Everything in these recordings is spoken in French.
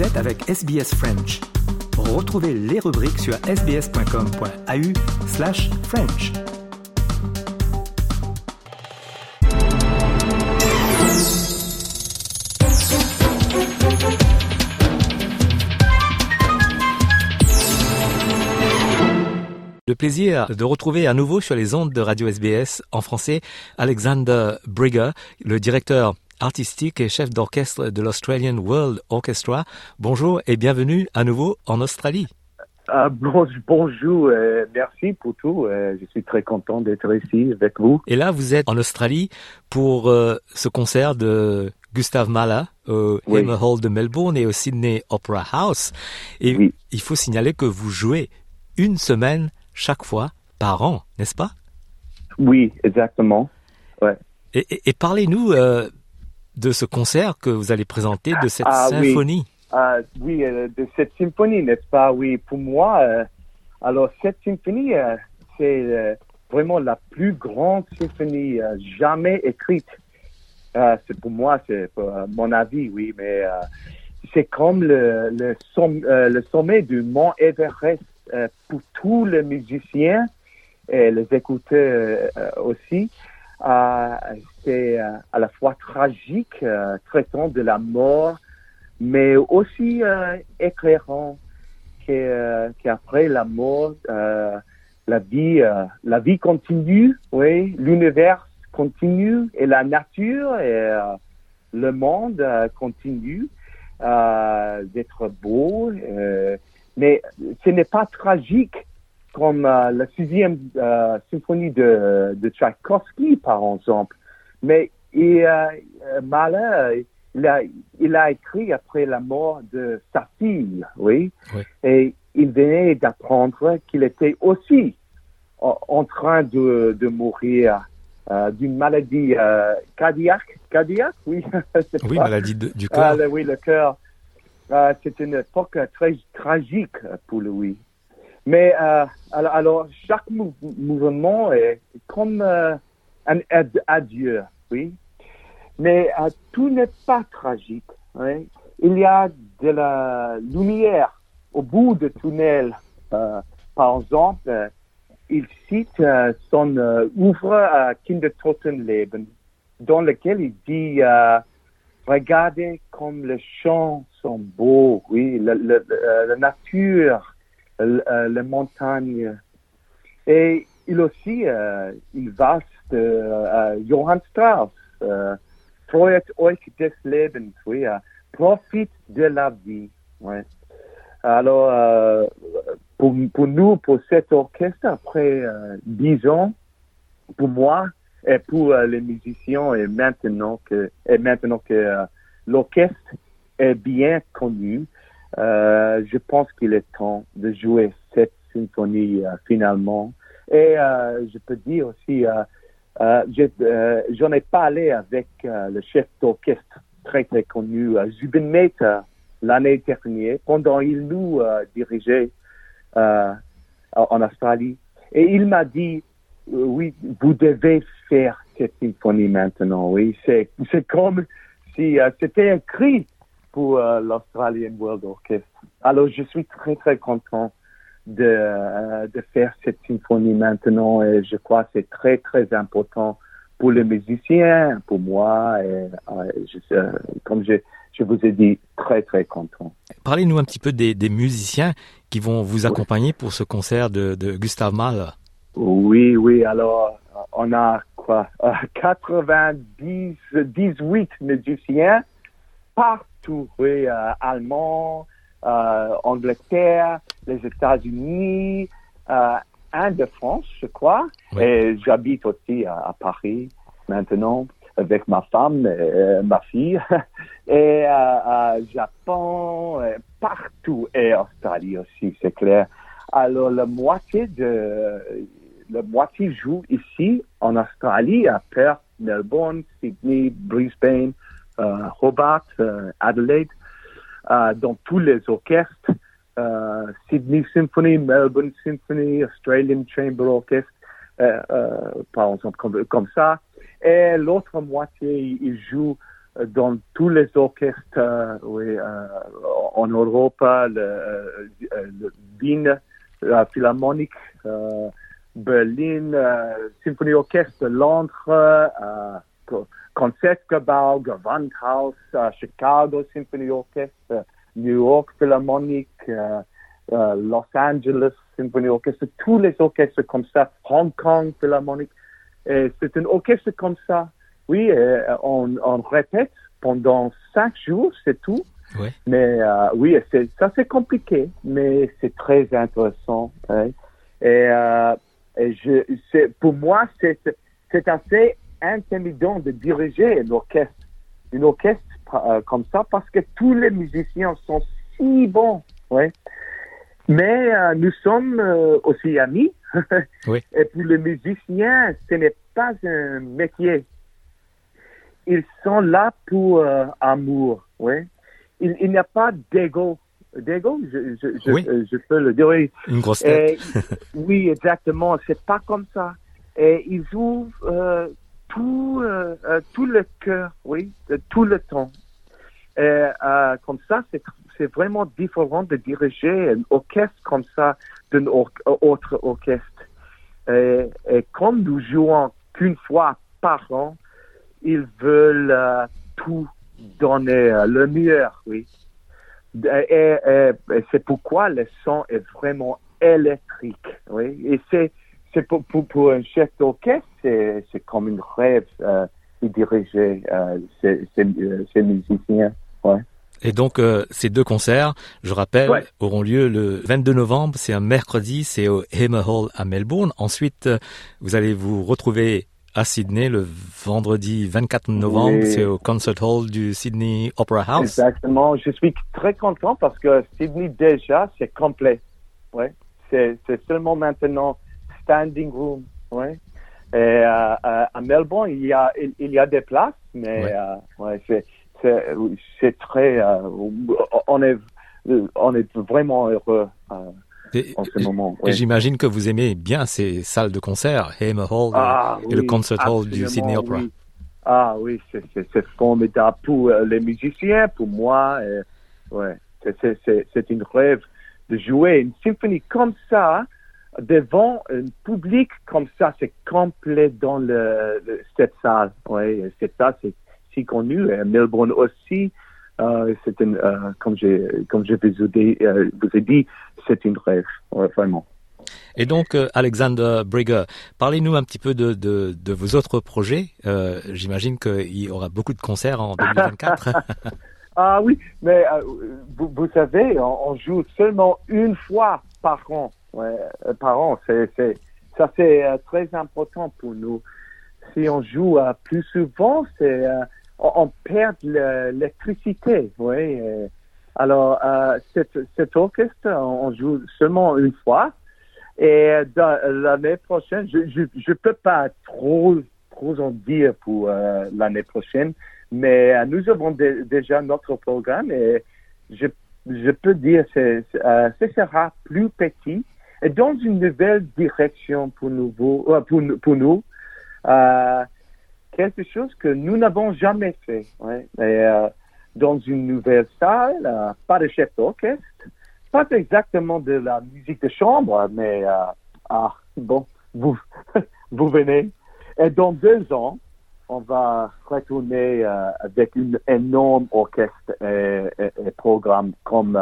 Avec SBS French. Retrouvez les rubriques sur sbs.com.au slash French. Le plaisir de retrouver à nouveau sur les ondes de Radio SBS en français Alexander Brigger, le directeur artistique et chef d'orchestre de l'Australian World Orchestra. Bonjour et bienvenue à nouveau en Australie. Ah, bon- bonjour, euh, merci pour tout. euh, je suis très content d'être ici avec vous. Et là, vous êtes en Australie pour euh, ce concert de Gustav Mahler au Oui. Hall de Melbourne et au Sydney Opera House. Et Oui. il faut signaler que vous jouez une semaine chaque fois par an, n'est-ce pas? Oui, exactement. Et, et- et parlez-nous euh, de ce concert que vous allez présenter, de cette Ah, oui. symphonie. Ah, oui, euh, de cette symphonie, n'est-ce pas? Oui, pour moi, euh, alors cette symphonie, euh, c'est vraiment la plus grande symphonie jamais écrite. C'est pour moi, c'est mon avis, oui, mais c'est comme le, le, somm- le sommet du mont Everest pour tous les musiciens et les écouteurs aussi. C'est euh, à la fois tragique, euh, traitant de la mort, mais aussi euh, éclairant que, qu'après la mort, la vie, la vie continue, oui, l'univers continue et la nature et le monde continue d'être beau, mais ce n'est pas tragique comme euh, la sixième euh, symphonie de, de Tchaïkovski, par exemple. Mais et, euh, Mahler, il a, il a écrit après la mort de sa fille, oui. Oui. Et il venait d'apprendre qu'il était aussi en, train de, de mourir euh, d'une maladie euh, cardiaque. Cardiaque, oui. Oui, pas- maladie de- du ah, cœur. oui, le cœur. Euh, c'est une époque très tragique pour lui. Mais euh, alors, chaque mou- mouvement est comme euh, un ad- adieu, oui. Mais euh, tout n'est pas tragique. Il y a de la lumière au bout du tunnel. Euh, par exemple, il cite son ouvre euh, Kindertotenleben, dans lequel il dit Regardez comme les champs sont beaux, oui, la nature, les montagnes. Et il aussi, euh, il va de euh, Johann Strauss, euh, Freut euch des Lebens, oui, euh, profite de la vie. Alors, euh, pour, nous, pour cet orchestre, après euh, dix ans, pour moi, et pour euh, les musiciens et maintenant que et maintenant que euh, l'orchestre est bien connu, euh, je pense qu'il est temps de jouer cette symphonie euh, finalement. Et euh, je peux dire aussi, j'en ai parlé avec le chef d'orchestre très très connu, Zubin Mehta, l'année dernière, pendant il nous dirigeait en Australie. Et il m'a dit, oui, vous devez faire cette symphonie maintenant. Oui, c'est comme si c'était écrit pour euh, l'Australian World Orchestra. Alors, je suis très très content de euh, de faire cette symphonie maintenant et je crois que c'est très très important pour les musiciens, pour moi. Et, euh, je, euh, comme je je vous ai dit, très très content. Parlez-nous un petit peu des, des musiciens qui vont vous accompagner pour ce concert de, de Gustav Mahler. Oui, oui, alors on a quoi? Euh, 90, 18 musiciens partout, oui, euh, Allemands, euh, Angleterre, les États-Unis, euh, un de France, je crois, Oui. et j'habite aussi à, à Paris maintenant avec ma femme, et, euh, ma fille, et euh, euh, Japon, partout, et Australie aussi, c'est clair. Alors, la moitié de, la moitié joue ici, en Australie, à Perth, Melbourne, Sydney, Brisbane, Hobart, euh, Adelaide, euh, dans tous les orchestres, euh, Sydney Symphony, Melbourne Symphony, Australian Chamber Orchestra, euh, euh, par exemple, comme, ça. Et l'autre moitié, il joue dans tous les orchestres en Europe, le, la Philharmonique, Berlin, Symphonie Orchestre Londres, Concertgebouw, Gewandhaus, Chicago Symphony Orchestra, New York Philharmonic, Los Angeles Symphony Orchestra, tous les orchestres comme ça, Hong Kong Philharmonic. C'est un orchestre comme ça. Oui, on, on répète pendant cinq jours, c'est tout. Oui. Mais euh, oui, ça c'est compliqué, mais c'est très intéressant. Et, euh, et je, c'est, pour moi, c'est, c'est assez intimidant de diriger un orchestre, une orchestre euh, comme ça, parce que tous les musiciens sont si bons. Ouais. Mais euh, nous sommes euh, aussi amis. Oui. Et pour les musiciens, ce n'est pas un métier. Ils sont là pour amour. Ouais. Il, il n'y a pas d'ego. D'ego, je, je, je, Oui. je peux le dire. oui. Une grosse tête. Et, oui, exactement. C'est pas comme ça. Et ils ouvrent euh, tout, euh, euh, tout le cœur, oui, tout le temps. Et euh, comme ça, c'est c'est vraiment différent de diriger un orchestre comme ça d'un or- autre orchestre. Et, et comme nous jouons qu'une fois par an, ils veulent euh, tout donner euh, le meilleur, oui. Et- et c'est pourquoi le son est vraiment électrique, oui. Et c'est c'est pour, pour, pour un chef d'orchestre, c'est c'est comme un rêve euh, de diriger euh, ces, ces, euh, ces musiciens, ouais. Et donc euh, ces deux concerts, je rappelle, Ouais. auront lieu le 22 novembre, c'est un mercredi, c'est au Hamer Hall à Melbourne. Ensuite, vous allez vous retrouver à Sydney le vendredi 24 novembre, Oui. c'est au Concert Hall du Sydney Opera House. Exactement. Je suis très content parce que Sydney déjà c'est complet. Ouais. C'est c'est seulement maintenant standing room. Ouais. Et euh, euh, à Melbourne il y a il, il y a des places, mais Ouais. euh, ouais, c'est c'est c'est très euh, on est on est vraiment heureux Et- en ce moment. et. J'imagine que vous aimez bien ces salles de concert, Hamer Hall Ah, et le oui, Concert Hall du Sydney Opera. oui. Ah oui, c'est- c'est formidable pour les musiciens, pour moi. et, ouais, c'est c'est une rêve de jouer une symphonie comme ça devant un public comme ça. C'est complet dans le, le- cette salle. Ouais, et c'est ça, c'est si connu. Et Melbourne aussi, euh, c'est une, euh, comme j'ai comme je vous ai dit, euh, vous ai dit, c'est une rêve, ouais, vraiment. Et donc, euh, Alexander Brigger, parlez-nous un petit peu de, de, de vos autres projets. Euh, J'imagine qu'il y aura beaucoup de concerts en 2024. Ah oui, mais euh, vous, vous savez, on, on joue seulement une fois par an. Ouais, euh, par an, c'est, c'est, ça c'est euh, très important pour nous. Si on joue euh, plus souvent, c'est, on, perd le- l'électricité. Euh, alors, euh, cet, cet orchestre, on joue seulement une fois. Et l'année prochaine, je je je peux pas trop trop en dire pour euh, l'année prochaine, mais euh, nous avons dé- déjà notre programme et je je peux dire que ce sera plus petit et dans une nouvelle direction pour nous euh, pour nous euh, quelque chose que nous n'avons jamais fait. Ouais. Et, euh, dans une nouvelle salle, euh, pas de chef d'orchestre, pas exactement de la musique de chambre, mais euh, ah bon, vous vous venez. Et dans deux ans, on va retourner euh, avec un énorme orchestre et, et- et programme comme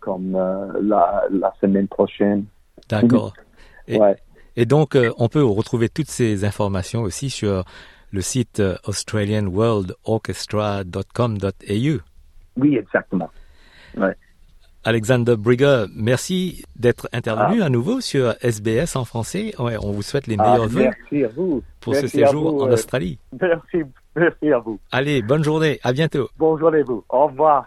comme euh, la, la semaine prochaine. D'accord. Et, Ouais. et donc, euh, on peut retrouver toutes ces informations aussi sur le site euh, australianworldorchestra.com.au. Oui, exactement. Alexander Brigger, merci d'être intervenu à nouveau sur SBS en français. Ouais, on vous souhaite les Ah, meilleurs vœux à vous. pour Merci ce séjour vous, en euh, Australie. Merci, merci à vous. Allez, bonne journée, à bientôt. Bonjour à vous. Au revoir.